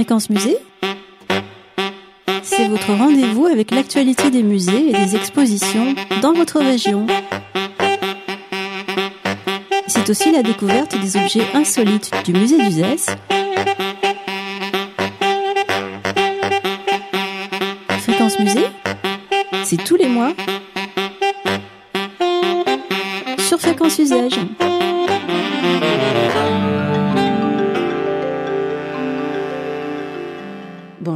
Fréquence Musée, c'est votre rendez-vous avec l'actualité des musées et des expositions dans votre région. C'est aussi la découverte des objets insolites du musée d'Uzès. Fréquence Musée, c'est tous les mois sur Fréquence Usage.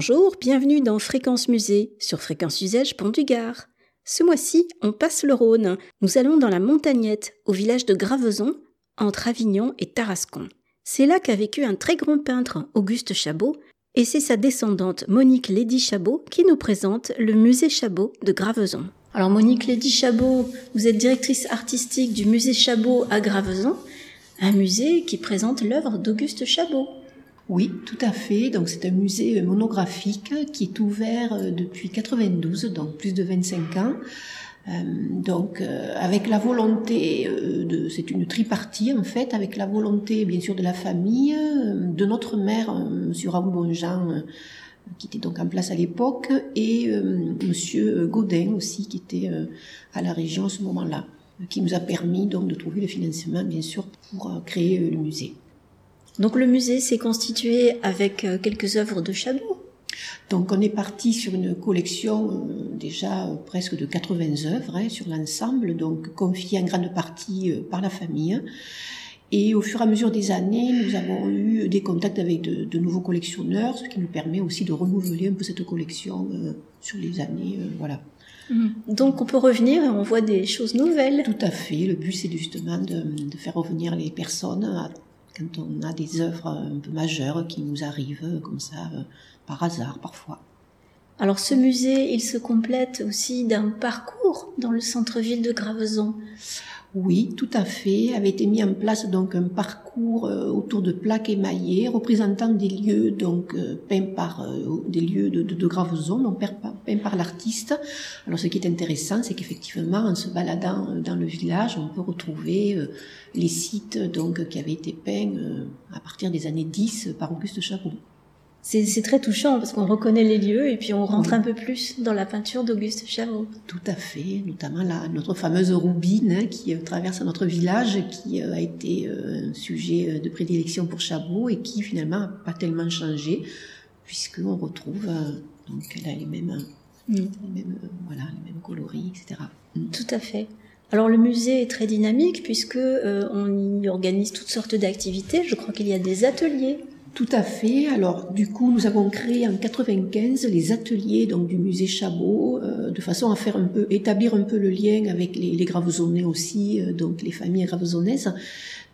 Bonjour, bienvenue dans Fréquence Musée sur Fréquence Usage Pont du Gard. Ce mois-ci, on passe le Rhône. Nous allons dans la montagnette, au village de Gravezon, entre Avignon et Tarascon. C'est là qu'a vécu un très grand peintre, Auguste Chabot, et c'est sa descendante Monique Lady Chabot qui nous présente le musée Chabot de Gravezon. Alors Monique Lady Chabot, vous êtes directrice artistique du musée Chabot à Gravezon, un musée qui présente l'œuvre d'Auguste Chabot. Oui, tout à fait. Donc c'est un musée monographique qui est ouvert euh, depuis 92, donc plus de 25 ans. Euh, donc euh, avec la volonté de c'est une tripartie en fait avec la volonté bien sûr de la famille de notre mère monsieur Raoul Bonjean qui était donc en place à l'époque et monsieur Godin aussi qui était à la région à ce moment-là qui nous a permis donc de trouver le financement bien sûr pour créer le musée. Donc le musée s'est constitué avec euh, quelques œuvres de Chabot. Donc on est parti sur une collection euh, déjà euh, presque de 80 œuvres hein, sur l'ensemble, donc confiée en grande partie par la famille. Et au fur et à mesure des années, nous avons eu des contacts avec de, nouveaux collectionneurs, ce qui nous permet aussi de renouveler un peu cette collection sur les années. voilà. Mmh. Donc on peut revenir et on voit des choses nouvelles. Tout à fait. Le but c'est justement de, de, faire revenir les personnes à quand on a des œuvres un peu majeures qui nous arrivent comme ça euh, par hasard parfois. Alors ce musée, il se complète aussi d'un parcours dans le centre-ville de Gravezon. Oui, tout à fait. Avait été mis en place donc un parcours euh, autour de plaques émaillées représentant des lieux donc euh, peints par euh, des lieux de, de, Gravezon, donc peints par l'artiste. Alors ce qui est intéressant, c'est qu'effectivement, en se baladant dans le village, on peut retrouver les sites donc qui avaient été peints à partir des années 10 par Auguste Chabot c'est très touchant parce qu'on reconnaît les lieux et puis on rentre un peu plus dans la peinture d'Auguste Chabot. Tout à fait, notamment la, notre fameuse roubine hein, qui euh, traverse notre village, qui euh, a été euh, un sujet de prédilection pour Chabot et qui finalement n'a pas tellement changé puisqu'on retrouve donc les mêmes, mm. les mêmes, voilà, les mêmes coloris, etc. Mm. Tout à fait. Alors le musée est très dynamique puisque on y organise toutes sortes d'activités. Je crois qu'il y a des ateliers tout à fait. Alors, du coup, nous avons créé en 95 les ateliers donc du musée Chabot, euh, de façon à faire un peu, établir un peu le lien avec les, les aussi, euh, donc les familles gravezonnaises.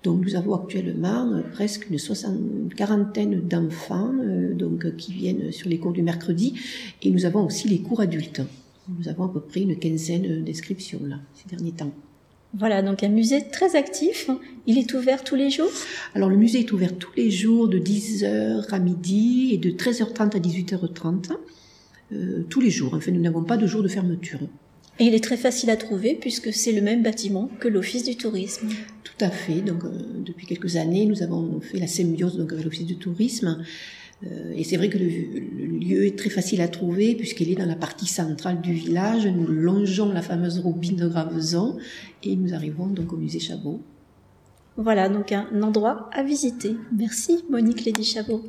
Donc, nous avons actuellement euh, presque une soixante, quarantaine d'enfants, donc qui viennent sur les cours du mercredi, et nous avons aussi les cours adultes. Nous avons à peu près une quinzaine d'inscriptions là ces derniers temps. Voilà, donc un musée très actif. Il est ouvert tous les jours? Alors le musée est ouvert tous les jours de 10h à midi et de 13h30 à 18h30. Euh, tous les jours. Enfin, nous n'avons pas de jour de fermeture. Et il est très facile à trouver puisque c'est le même bâtiment que l'Office du tourisme. Tout à fait. Donc, euh, depuis quelques années, nous avons fait la symbiose donc, avec l'Office du tourisme. Euh, et c'est vrai que le, lieu est très facile à trouver puisqu'il est dans la partie centrale du village. Nous longeons la fameuse roubine de Gravezon et nous arrivons donc au musée Chabot. Voilà donc un endroit à visiter. Merci Monique Lady Chabot.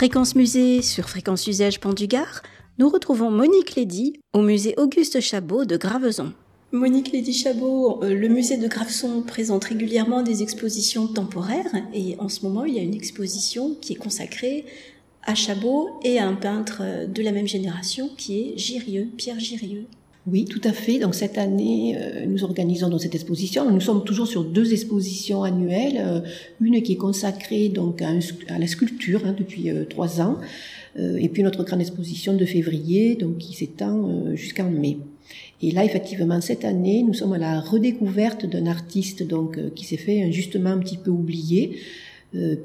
Fréquence Musée sur Fréquence Usage Pont du Gard, nous retrouvons Monique Lédy au musée Auguste Chabot de Graveson. Monique Lédy Chabot, euh, le musée de Graveson présente régulièrement des expositions temporaires et en ce moment il y a une exposition qui est consacrée à Chabot et à un peintre de la même génération qui est Girieux, Pierre Girieux. Oui, tout à fait. Donc cette année, euh, nous organisons dans cette exposition. Nous sommes toujours sur deux expositions annuelles. Euh, une qui est consacrée donc à, la sculpture hein, depuis euh, trois ans, et puis notre grande exposition de février, donc qui s'étend jusqu'en mai. Et là, effectivement, cette année, nous sommes à la redécouverte d'un artiste donc qui s'est fait justement un petit peu oublié, euh,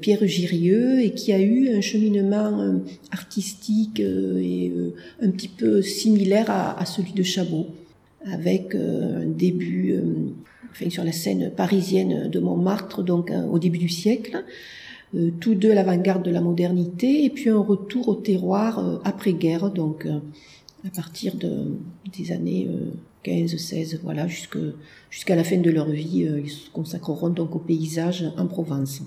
Pierre Girieux et qui a eu un cheminement euh, artistique euh, et un petit peu similaire à, celui de Chabot, avec un début enfin, sur la scène parisienne de Montmartre, donc au début du siècle, tous deux à l'avant-garde de la modernité, et puis un retour au terroir après-guerre, donc à partir de, des années 15-16, voilà, jusqu'à la fin de leur vie, ils se consacreront donc au paysage en Provence.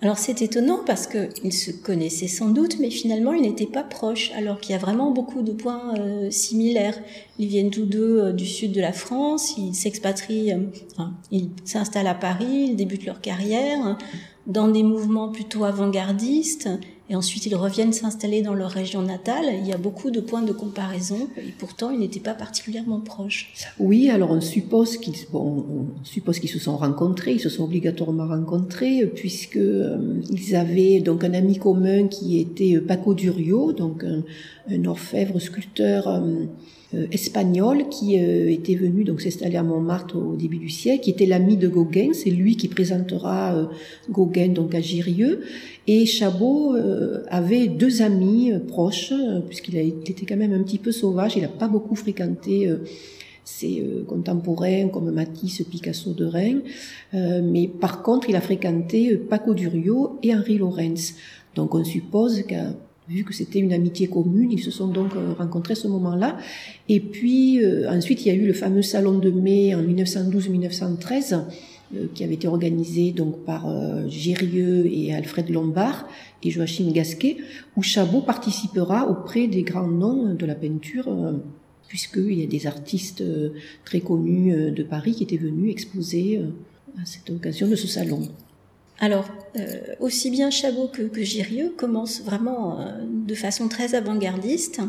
Alors c'est étonnant parce qu'ils se connaissaient sans doute, mais finalement ils n'étaient pas proches, alors qu'il y a vraiment beaucoup de points euh, similaires. Ils viennent tous deux euh, du sud de la France, ils s'expatrient, euh, enfin, ils s'installent à Paris, ils débutent leur carrière dans des mouvements plutôt avant-gardistes, et ensuite ils reviennent s'installer dans leur région natale. Il y a beaucoup de points de comparaison, et pourtant ils n'étaient pas particulièrement proches. Oui, alors on suppose qu'ils bon, on suppose qu'ils se sont rencontrés, ils se sont obligatoirement rencontrés, puisque euh, ils avaient donc un ami commun qui était euh, Paco Durio, donc un, orfèvre sculpteur. Euh, espagnol qui euh, était venu donc s'installer à Montmartre au début du siècle, qui était l'ami de Gauguin. C'est lui qui présentera euh, Gauguin donc à Girieux. Et Chabot avait deux amis proches, puisqu'il était quand même un petit peu sauvage. Il n'a pas beaucoup fréquenté ses contemporains comme Matisse, Picasso de Rennes. mais par contre, il a fréquenté Paco Durio et Henri Lorenz. Donc on suppose qu'à vu que c'était une amitié commune, ils se sont donc euh, rencontrés ce moment-là. Et puis euh, ensuite, il y a eu le fameux salon de mai en 1912-1913 euh, qui avait été organisé donc par Gérieux et Alfred Lombard et Joachim Gasquet, où Chabot participera auprès des grands noms de la peinture puisqu'il y a des artistes très connus de Paris qui étaient venus exposer à cette occasion de ce salon. Alors, euh, aussi bien Chabot que, que Girieux commencent vraiment euh, de façon très avant-gardiste,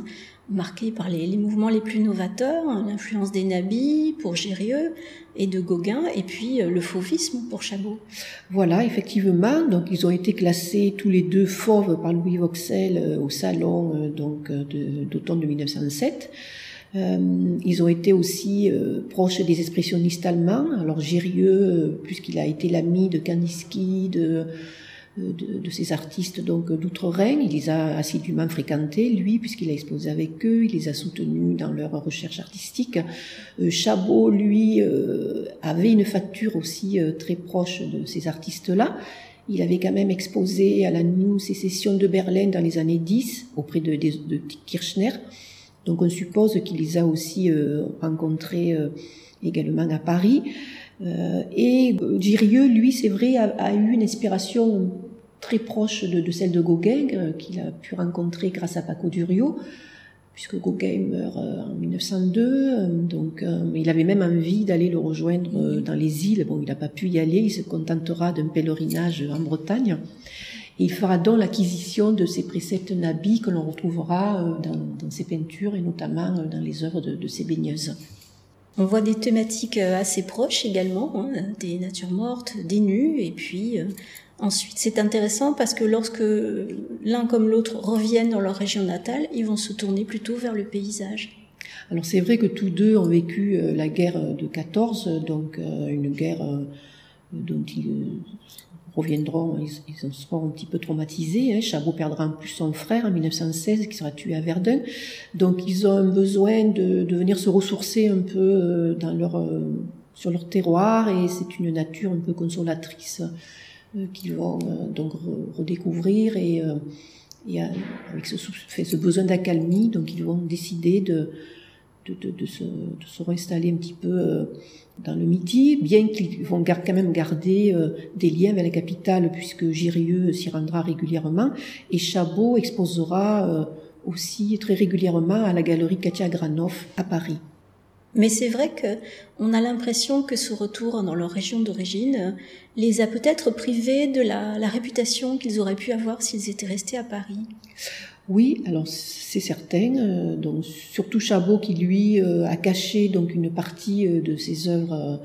marquée par les, mouvements les plus novateurs, hein, l'influence des nabis pour Girieux et de Gauguin, et puis euh, le fauvisme pour Chabot. Voilà, effectivement. Donc, ils ont été classés tous les deux fauves par Louis Vauxel au salon donc d'automne de 1907. Euh, ils ont été aussi euh, proches des expressionnistes allemands. Alors Gérieux, euh, puisqu'il a été l'ami de Kandinsky, de, de, de, ces artistes donc d'outre-Rhin, il les a assidûment fréquentés, lui, puisqu'il a exposé avec eux, il les a soutenus dans leur recherche artistique. Chabot, lui, avait une facture aussi très proche de ces artistes-là. Il avait quand même exposé à la New Sécession de Berlin dans les années 10 auprès de, de Kirchner. Donc on suppose qu'il les a aussi euh, rencontrés euh, également à Paris. Euh, et Girieux, lui, c'est vrai, a, eu une inspiration très proche de, celle de Gauguin, qu'il a pu rencontrer grâce à Paco Durio, puisque Gauguin meurt en 1902. donc il avait même envie d'aller le rejoindre dans les îles. Bon, il n'a pas pu y aller, il se contentera d'un pèlerinage en Bretagne il fera donc l'acquisition de ces préceptes nabis que l'on retrouvera euh, dans, ses peintures et notamment euh, dans les œuvres de, ses baigneuses. On voit des thématiques euh, assez proches également, hein, des natures mortes, des nus, et puis ensuite c'est intéressant parce que lorsque l'un comme l'autre reviennent dans leur région natale, ils vont se tourner plutôt vers le paysage. Alors c'est vrai que tous deux ont vécu la guerre de 14, donc une guerre dont ils reviendront, ils, seront un petit peu traumatisés. Hein. Chabot perdra en plus son frère en 1916 qui sera tué à Verdun. Donc ils ont besoin de, de venir se ressourcer un peu euh, dans leur, euh, sur leur terroir et c'est une nature un peu consolatrice euh, qu'ils vont donc redécouvrir et, et avec ce, ce besoin d'accalmie, donc ils vont décider de, de, se, de réinstaller un petit peu dans le Midi, bien qu'ils vont quand même garder des liens avec la capitale, puisque Girieux s'y rendra régulièrement, et Chabot exposera aussi très régulièrement à la galerie Katia Granoff à Paris. Mais c'est vrai que on a l'impression que ce retour dans leur région d'origine les a peut-être privés de la réputation qu'ils auraient pu avoir s'ils étaient restés à Paris. Oui, alors c'est certain. Euh, surtout Chabot qui lui euh, a caché donc une partie euh, de ses œuvres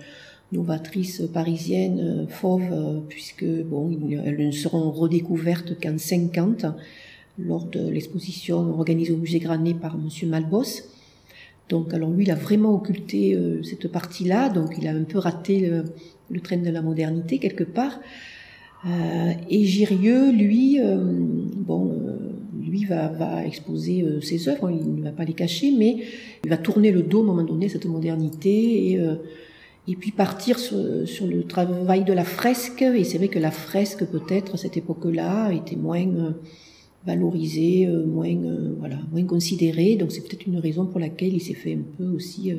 novatrices parisiennes fauves, puisque bon, elles ne seront redécouvertes qu'en 50 lors de l'exposition organisée au musée Granet par Monsieur Malbos. Donc, alors lui, il a vraiment occulté cette partie-là, donc il a un peu raté le, train de la modernité quelque part. Et Girieux, lui, bon, lui va, exposer ses œuvres, il ne va pas les cacher, mais il va tourner le dos à un moment donné à cette modernité et, et puis partir sur, le travail de la fresque. Et c'est vrai que la fresque, peut-être, à cette époque-là, était moins euh, moins, euh, voilà, moins considéré. Donc c'est peut-être une raison pour laquelle il s'est fait un peu aussi euh,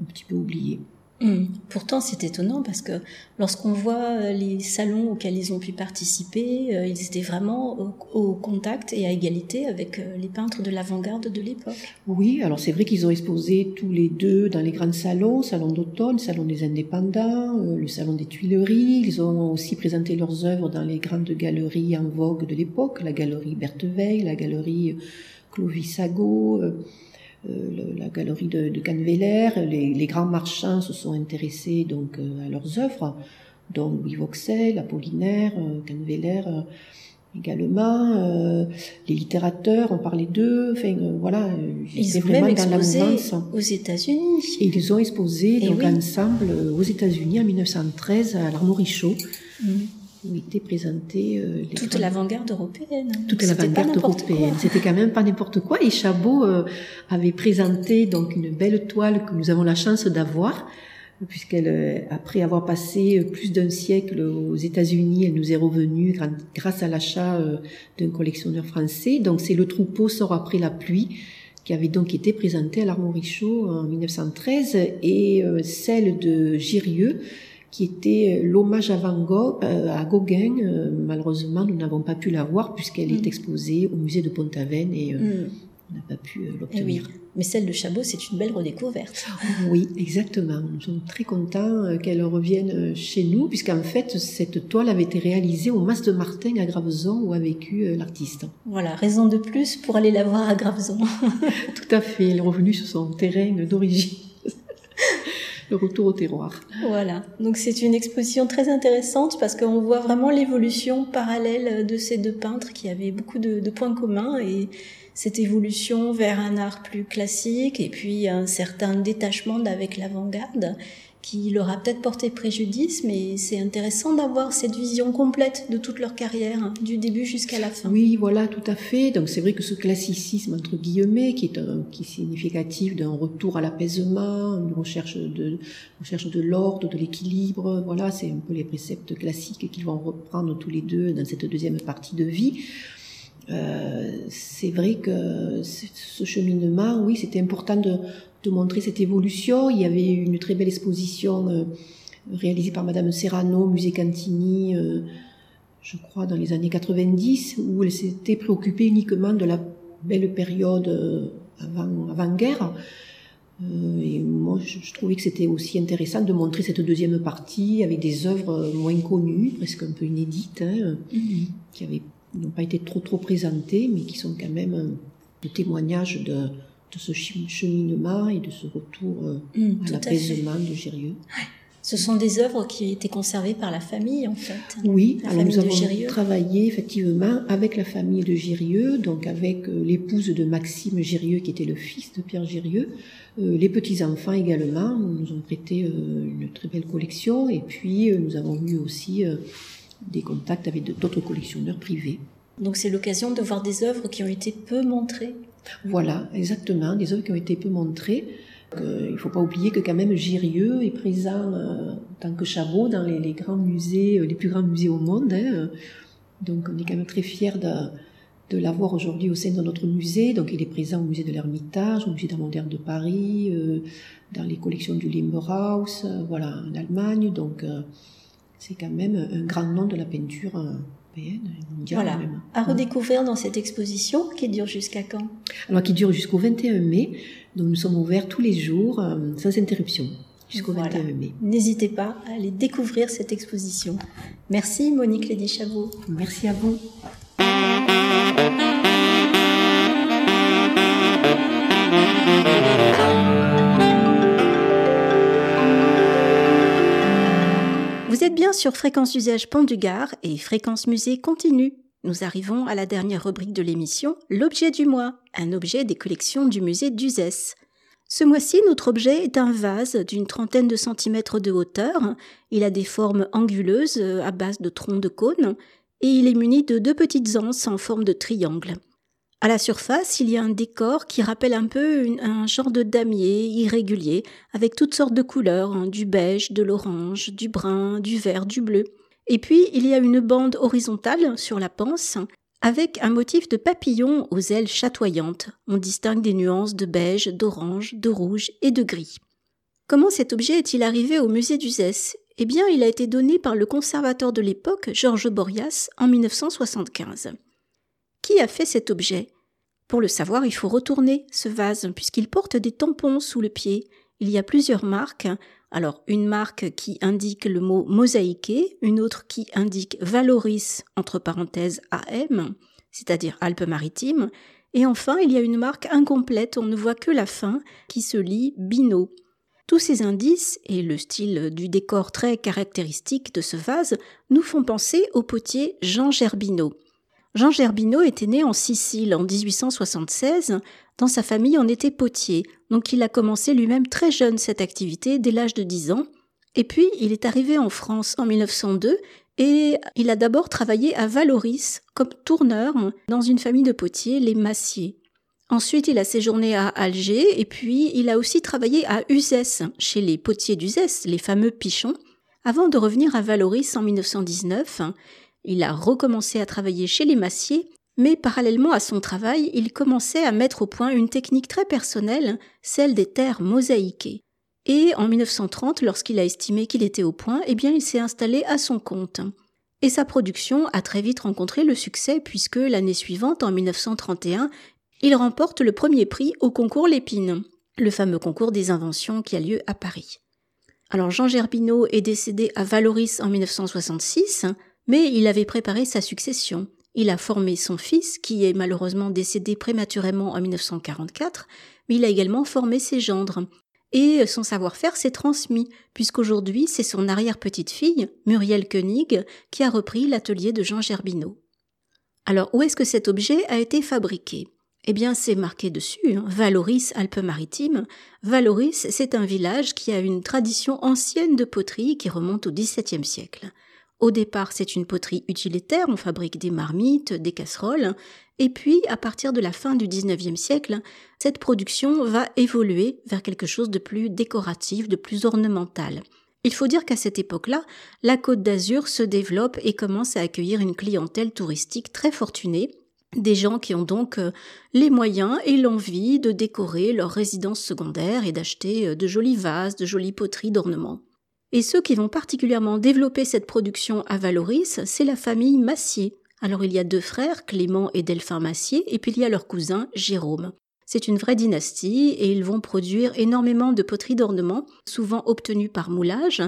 un petit peu oublié. Hum. Pourtant, c'est étonnant parce que lorsqu'on voit euh, les salons auxquels ils ont pu participer, euh, ils étaient vraiment au, contact et à égalité avec euh, les peintres de l'avant-garde de l'époque. Oui, alors c'est vrai qu'ils ont exposé tous les deux dans les grands salons, salon d'automne, salon des indépendants, le salon des Tuileries. Ils ont aussi présenté leurs œuvres dans les grandes galeries en vogue de l'époque, la galerie Bertheveil, la galerie Clovis Sago. Euh, la galerie de, de Canneveller, les, les, grands marchands se sont intéressés donc euh, à leurs œuvres, dont Louis Vauxel, Apollinaire, euh, Canneveller également. les littérateurs, on parlait d'eux. Enfin, voilà, ils ont vraiment même dans la aux États-Unis. Et ils ont exposé donc ensemble aux États-Unis en 1913 à l'Armory Show. Mmh où était présentée euh, toute l'avant-garde européenne. Toute l'avant-garde européenne. C'était quand même pas n'importe quoi. Et Chabot euh, avait présenté donc une belle toile que nous avons la chance d'avoir, puisqu'elle, euh, après avoir passé plus d'un siècle aux États-Unis, elle nous est revenue grâce à l'achat d'un collectionneur français. Donc c'est le troupeau sort après la pluie qui avait donc été présenté à l'Armory Show en 1913 et celle de Girieux qui était euh, l'hommage à Van Gogh euh, à Gauguin. Euh, malheureusement, nous n'avons pas pu la voir puisqu'elle est mm. exposée au musée de Pont-Aven et mm. on n'a pas pu eh l'obtenir. Mais celle de Chabot, c'est une belle redécouverte. Oui, exactement. Nous sommes très contents qu'elle revienne chez nous, puisqu'en fait, cette toile avait été réalisée au Mas de Martin à Graveson, où a vécu l'artiste. Voilà, raison de plus pour aller la voir à Graveson. Tout à fait, elle est revenue sur son terrain d'origine le retour au terroir. Voilà, donc c'est une exposition très intéressante parce qu'on voit vraiment l'évolution parallèle de ces deux peintres qui avaient beaucoup de, points communs et cette évolution vers un art plus classique et puis un certain détachement avec l'avant-garde qui leur a peut-être porté préjudice, mais c'est intéressant d'avoir cette vision complète de toute leur carrière, hein, du début jusqu'à la fin. Oui, voilà, tout à fait. Donc c'est vrai que ce classicisme entre guillemets, qui est un, qui est significatif d'un retour à l'apaisement, une recherche de recherche de l'ordre, de l'équilibre, voilà, c'est un peu les préceptes classiques qu'ils vont reprendre tous les deux dans cette deuxième partie de vie. Euh, c'est vrai que ce cheminement, oui, c'était important de, de montrer cette évolution. Il y avait une très belle exposition euh, réalisée par Madame Serrano, musée Cantini, euh, je crois dans les années 90, où elle s'était préoccupée uniquement de la belle période euh, avant, avant guerre. et moi, je, trouvais que c'était aussi intéressant de montrer cette deuxième partie avec des œuvres moins connues, presque un peu inédites, hein, mm-hmm. qui n'ont pas été trop trop présentées, mais qui sont quand même le témoignage de, de ce cheminement et de ce retour mmh, à l'apaisement de Gérieux. Ce sont des œuvres qui ont été conservées par la famille, en fait. Oui, alors nous avons travaillé effectivement avec la famille de Girieux, donc avec euh, l'épouse de Maxime Girieux, qui était le fils de Pierre Girieux, euh, les petits-enfants également, nous ont prêté une très belle collection, et puis nous avons eu aussi des contacts avec d'autres collectionneurs privés. Donc c'est l'occasion de voir des œuvres qui ont été peu montrées voilà, exactement, des œuvres qui ont été peu montrées. il ne faut pas oublier que quand même Girieux est présent euh, en tant que Chabot dans les, grands musées, euh, les plus grands musées au monde. Hein. Donc on est quand même très fiers de l'avoir aujourd'hui au sein de notre musée. Donc, il est présent au musée de l'Ermitage, au musée d'art moderne de Paris, euh, dans les collections du Limberhaus, euh, voilà, en Allemagne. Donc, euh, c'est quand même un grand nom de la peinture Voilà, à redécouvrir dans cette exposition qui dure jusqu'à quand? Alors, qui dure jusqu'au 21 mai. Donc, nous sommes ouverts tous les jours, euh, sans interruption, jusqu'au Voilà. 21 mai. N'hésitez pas à aller découvrir cette exposition. Merci Monique Lédy Chabot. Merci à vous. Vous êtes bien sur Fréquence Usage Pont du Gard et Fréquence Musée continue. Nous arrivons à la dernière rubrique de l'émission, l'objet du mois, un objet des collections du musée d'Uzès. Ce mois-ci, notre objet est un vase d'une trentaine de centimètres de hauteur. Il a des formes anguleuses à base de troncs de cône et il est muni de deux petites anses en forme de triangle. À la surface, il y a un décor qui rappelle un peu un genre de damier irrégulier, avec toutes sortes de couleurs, hein, du beige, de l'orange, du brun, du vert, du bleu. Et puis, il y a une bande horizontale sur la panse, avec un motif de papillon aux ailes chatoyantes. On distingue des nuances de beige, d'orange, de rouge et de gris. Comment cet objet est-il arrivé au musée d'Uzès Eh bien, il a été donné par le conservateur de l'époque, Georges Borias, en 1975. Qui a fait cet objet? Pour le savoir, il faut retourner ce vase, puisqu'il porte des tampons sous le pied. Il y a plusieurs marques. Alors, une marque qui indique le mot mosaïqué, une autre qui indique Valoris, entre parenthèses AM, c'est-à-dire Alpes-Maritimes, et enfin, il y a une marque incomplète, on ne voit que la fin, qui se lit Bino. Tous ces indices et le style du décor très caractéristique de ce vase nous font penser au potier Jean Gerbino. Jean Gerbino était né en Sicile en 1876. Dans sa famille, on était potier, donc il a commencé lui-même très jeune cette activité, dès l'âge de 10 ans. Et puis, il est arrivé en France en 1902 et il a d'abord travaillé à Valoris comme tourneur dans une famille de potiers, les Massiers. Ensuite, il a séjourné à Alger et puis il a aussi travaillé à Uzès, chez les potiers d'Uzès, les fameux pichons, avant de revenir à Valoris en 1919. Il a recommencé à travailler chez les massiers, mais parallèlement à son travail, il commençait à mettre au point une technique très personnelle, celle des terres mosaïquées. Et en 1930, lorsqu'il a estimé qu'il était au point, eh bien, il s'est installé à son compte. Et sa production a très vite rencontré le succès puisque l'année suivante, en 1931, il remporte le premier prix au concours Lépine, le fameux concours des inventions qui a lieu à Paris. Alors Jean Gerbino est décédé à Valoris en 1966, mais il avait préparé sa succession. Il a formé son fils, qui est malheureusement décédé prématurément en 1944, mais il a également formé ses gendres. Et son savoir-faire s'est transmis, puisqu'aujourd'hui c'est son arrière-petite-fille, Muriel Koenig, qui a repris l'atelier de Jean Gerbino. Alors où est-ce que cet objet a été fabriqué? Eh bien, c'est marqué dessus, hein, Valoris Alpes-Maritimes. Valoris, c'est un village qui a une tradition ancienne de poterie qui remonte au XVIIe siècle. Au départ, c'est une poterie utilitaire, on fabrique des marmites, des casseroles, et puis, à partir de la fin du XIXe siècle, cette production va évoluer vers quelque chose de plus décoratif, de plus ornemental. Il faut dire qu'à cette époque-là, la Côte d'Azur se développe et commence à accueillir une clientèle touristique très fortunée, des gens qui ont donc euh, les moyens et l'envie de décorer leur résidence secondaire et d'acheter euh, de jolis vases, de jolies poteries d'ornement. Et ceux qui vont particulièrement développer cette production à Valoris, c'est la famille Massier. Alors il y a deux frères, Clément et Delphin Massier, et puis il y a leur cousin Jérôme. C'est une vraie dynastie et ils vont produire énormément de poteries d'ornement, souvent obtenues par moulage,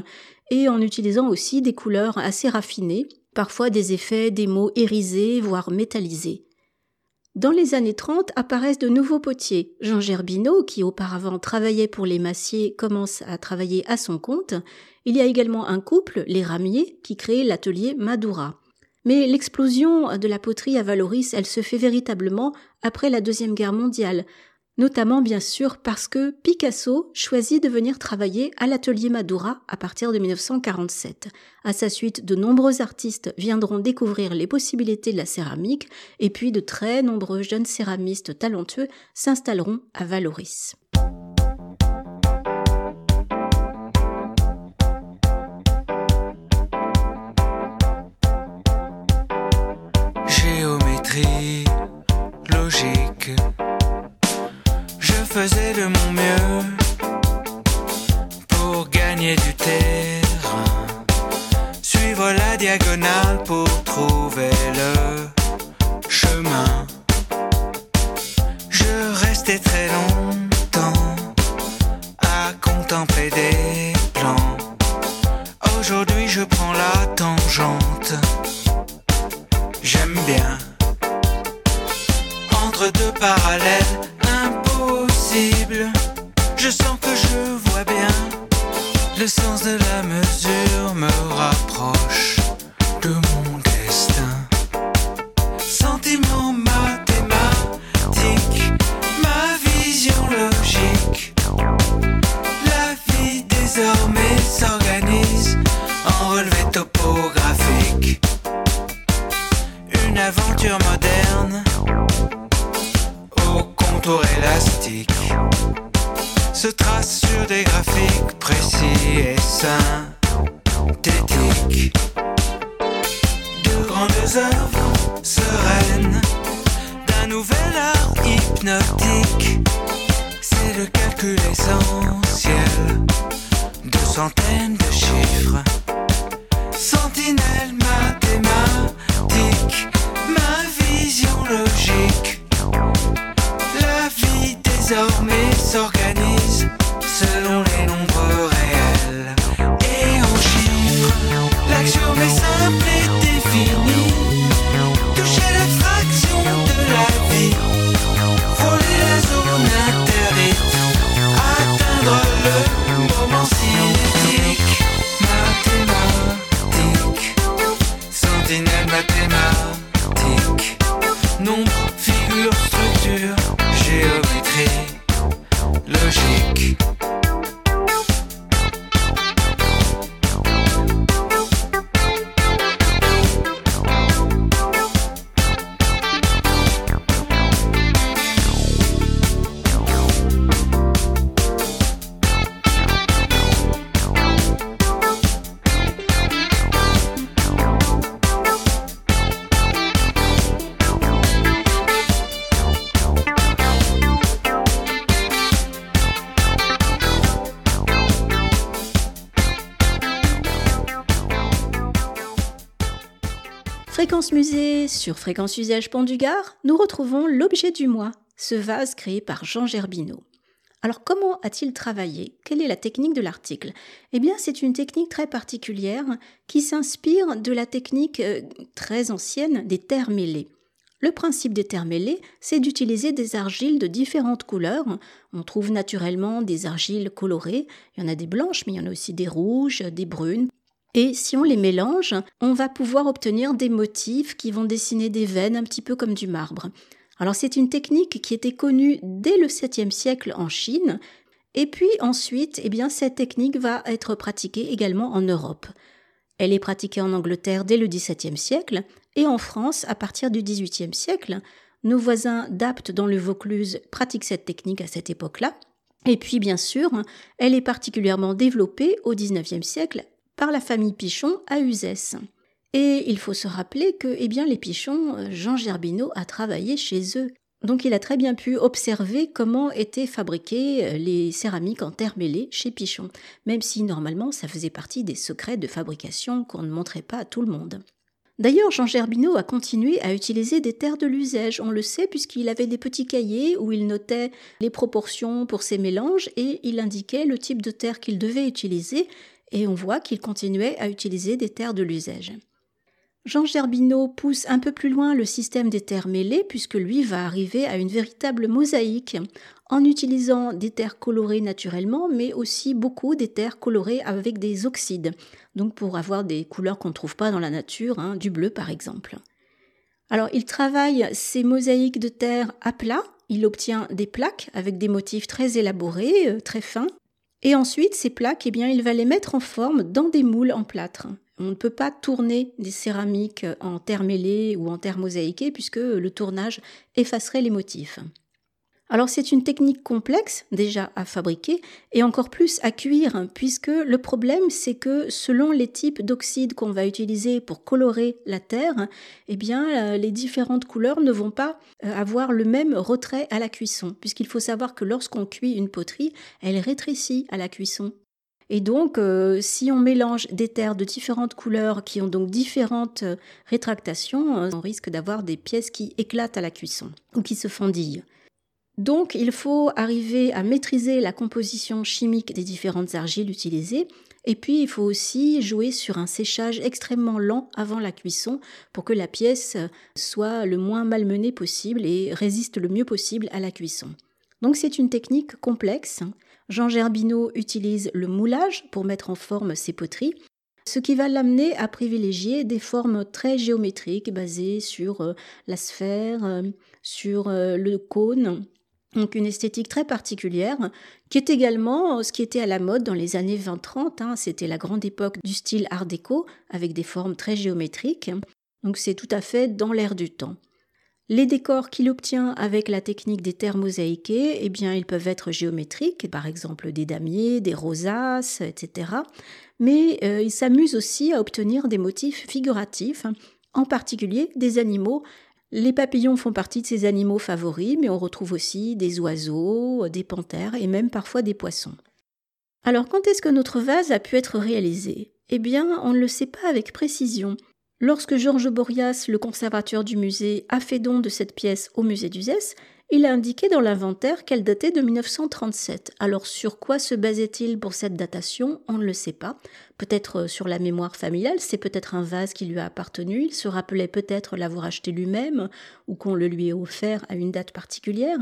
et en utilisant aussi des couleurs assez raffinées, parfois des effets des mots irisés, voire métallisés. Dans les années 30 apparaissent de nouveaux potiers. Jean Gerbino, qui auparavant travaillait pour les massiers, commence à travailler à son compte. Il y a également un couple, les Ramiers, qui crée l'atelier Madura. Mais l'explosion de la poterie à Valoris, elle se fait véritablement après la Deuxième Guerre mondiale, notamment bien sûr parce que Picasso choisit de venir travailler à l'atelier Madura à partir de 1947. À sa suite, de nombreux artistes viendront découvrir les possibilités de la céramique et puis de très nombreux jeunes céramistes talentueux s'installeront à Valoris. Fréquence Musée sur Fréquence Usage Pont du Gard, nous retrouvons l'objet du mois, ce vase créé par Jean Gerbineau. Alors comment a-t-il travaillé? Quelle est la technique de l'article? Eh bien c'est une technique très particulière qui s'inspire de la technique euh, très ancienne des terres mêlées. Le principe des terres mêlées, c'est d'utiliser des argiles de différentes couleurs. On trouve naturellement des argiles colorées, il y en a des blanches, mais il y en a aussi des rouges, des brunes. Et si on les mélange, on va pouvoir obtenir des motifs qui vont dessiner des veines un petit peu comme du marbre. Alors c'est une technique qui était connue dès le 7e siècle en Chine, et puis ensuite, eh cette technique va être pratiquée également en Europe. Elle est pratiquée en Angleterre dès le XVIIe siècle, et en France à partir du XVIIIe siècle. Nos voisins d'Apt dans le Vaucluse pratiquent cette technique à cette époque-là. Et puis, bien sûr, elle est particulièrement développée au XIXe siècle par la famille Pichon à Uzès. Et il faut se rappeler que eh bien, les Pichons, Jean Gerbineau a travaillé chez eux. Donc il a très bien pu observer comment étaient fabriquées les céramiques en terre mêlée chez Pichon, même si normalement ça faisait partie des secrets de fabrication qu'on ne montrait pas à tout le monde. D'ailleurs, Jean Gerbineau a continué à utiliser des terres de l'usage, on le sait, puisqu'il avait des petits cahiers où il notait les proportions pour ses mélanges et il indiquait le type de terre qu'il devait utiliser, et on voit qu'il continuait à utiliser des terres de l'usage. Jean Gerbineau pousse un peu plus loin le système des terres mêlées, puisque lui va arriver à une véritable mosaïque, en utilisant des terres colorées naturellement, mais aussi beaucoup des terres colorées avec des oxydes, donc pour avoir des couleurs qu'on ne trouve pas dans la nature, hein, du bleu par exemple. Alors il travaille ces mosaïques de terre à plat, il obtient des plaques avec des motifs très élaborés, euh, très fins, et ensuite ces plaques, eh bien, il va les mettre en forme dans des moules en plâtre. On ne peut pas tourner des céramiques en terre mêlée ou en terre mosaïquée puisque le tournage effacerait les motifs. Alors c'est une technique complexe déjà à fabriquer et encore plus à cuire puisque le problème c'est que selon les types d'oxyde qu'on va utiliser pour colorer la terre, eh bien euh, les différentes couleurs ne vont pas euh, avoir le même retrait à la cuisson puisqu'il faut savoir que lorsqu'on cuit une poterie, elle rétrécit à la cuisson. Et donc, euh, si on mélange des terres de différentes couleurs qui ont donc différentes rétractations, on risque d'avoir des pièces qui éclatent à la cuisson ou qui se fondillent. Donc il faut arriver à maîtriser la composition chimique des différentes argiles utilisées et puis il faut aussi jouer sur un séchage extrêmement lent avant la cuisson pour que la pièce soit le moins malmenée possible et résiste le mieux possible à la cuisson. Donc c'est une technique complexe. Jean Gerbineau utilise le moulage pour mettre en forme ses poteries, ce qui va l'amener à privilégier des formes très géométriques basées sur euh, la sphère, euh, sur euh, le cône donc une esthétique très particulière, qui est également ce qui était à la mode dans les années 20-30. Hein. C'était la grande époque du style art déco, avec des formes très géométriques. Donc c'est tout à fait dans l'air du temps. Les décors qu'il obtient avec la technique des terres mosaïquées, eh bien, ils peuvent être géométriques, par exemple des damiers, des rosaces, etc. Mais euh, il s'amuse aussi à obtenir des motifs figuratifs, en particulier des animaux les papillons font partie de ses animaux favoris, mais on retrouve aussi des oiseaux, des panthères et même parfois des poissons. Alors quand est-ce que notre vase a pu être réalisé? Eh bien, on ne le sait pas avec précision. Lorsque Georges Borias, le conservateur du musée, a fait don de cette pièce au musée d'Uzès, il a indiqué dans l'inventaire qu'elle datait de 1937. Alors sur quoi se basait-il pour cette datation? On ne le sait pas. Peut-être euh, sur la mémoire familiale, c'est peut-être un vase qui lui a appartenu, il se rappelait peut-être l'avoir acheté lui-même ou qu'on le lui ait offert à une date particulière.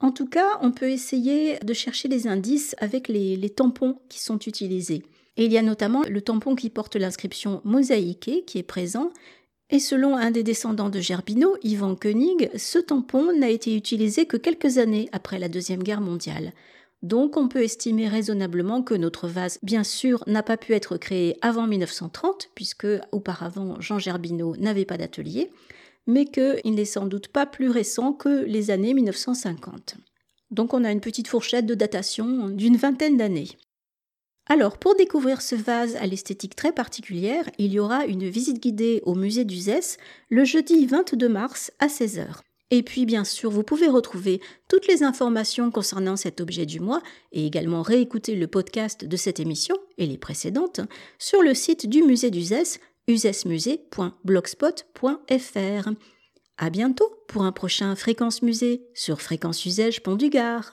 En tout cas, on peut essayer de chercher des indices avec les, les tampons qui sont utilisés. Et il y a notamment le tampon qui porte l'inscription mosaïquée qui est présent et selon un des descendants de Gerbino, Ivan Koenig, ce tampon n'a été utilisé que quelques années après la Deuxième Guerre mondiale. Donc on peut estimer raisonnablement que notre vase, bien sûr, n'a pas pu être créé avant 1930, puisque auparavant Jean Gerbino n'avait pas d'atelier, mais qu'il n'est sans doute pas plus récent que les années 1950. Donc on a une petite fourchette de datation d'une vingtaine d'années. Alors, pour découvrir ce vase à l'esthétique très particulière, il y aura une visite guidée au musée d'Uzès le jeudi 22 mars à 16h. Et puis, bien sûr, vous pouvez retrouver toutes les informations concernant cet objet du mois et également réécouter le podcast de cette émission et les précédentes sur le site du musée d'Uzès, uzesmusée.blogspot.fr. À bientôt pour un prochain Fréquence Musée sur Fréquence Usage Pont du Gard.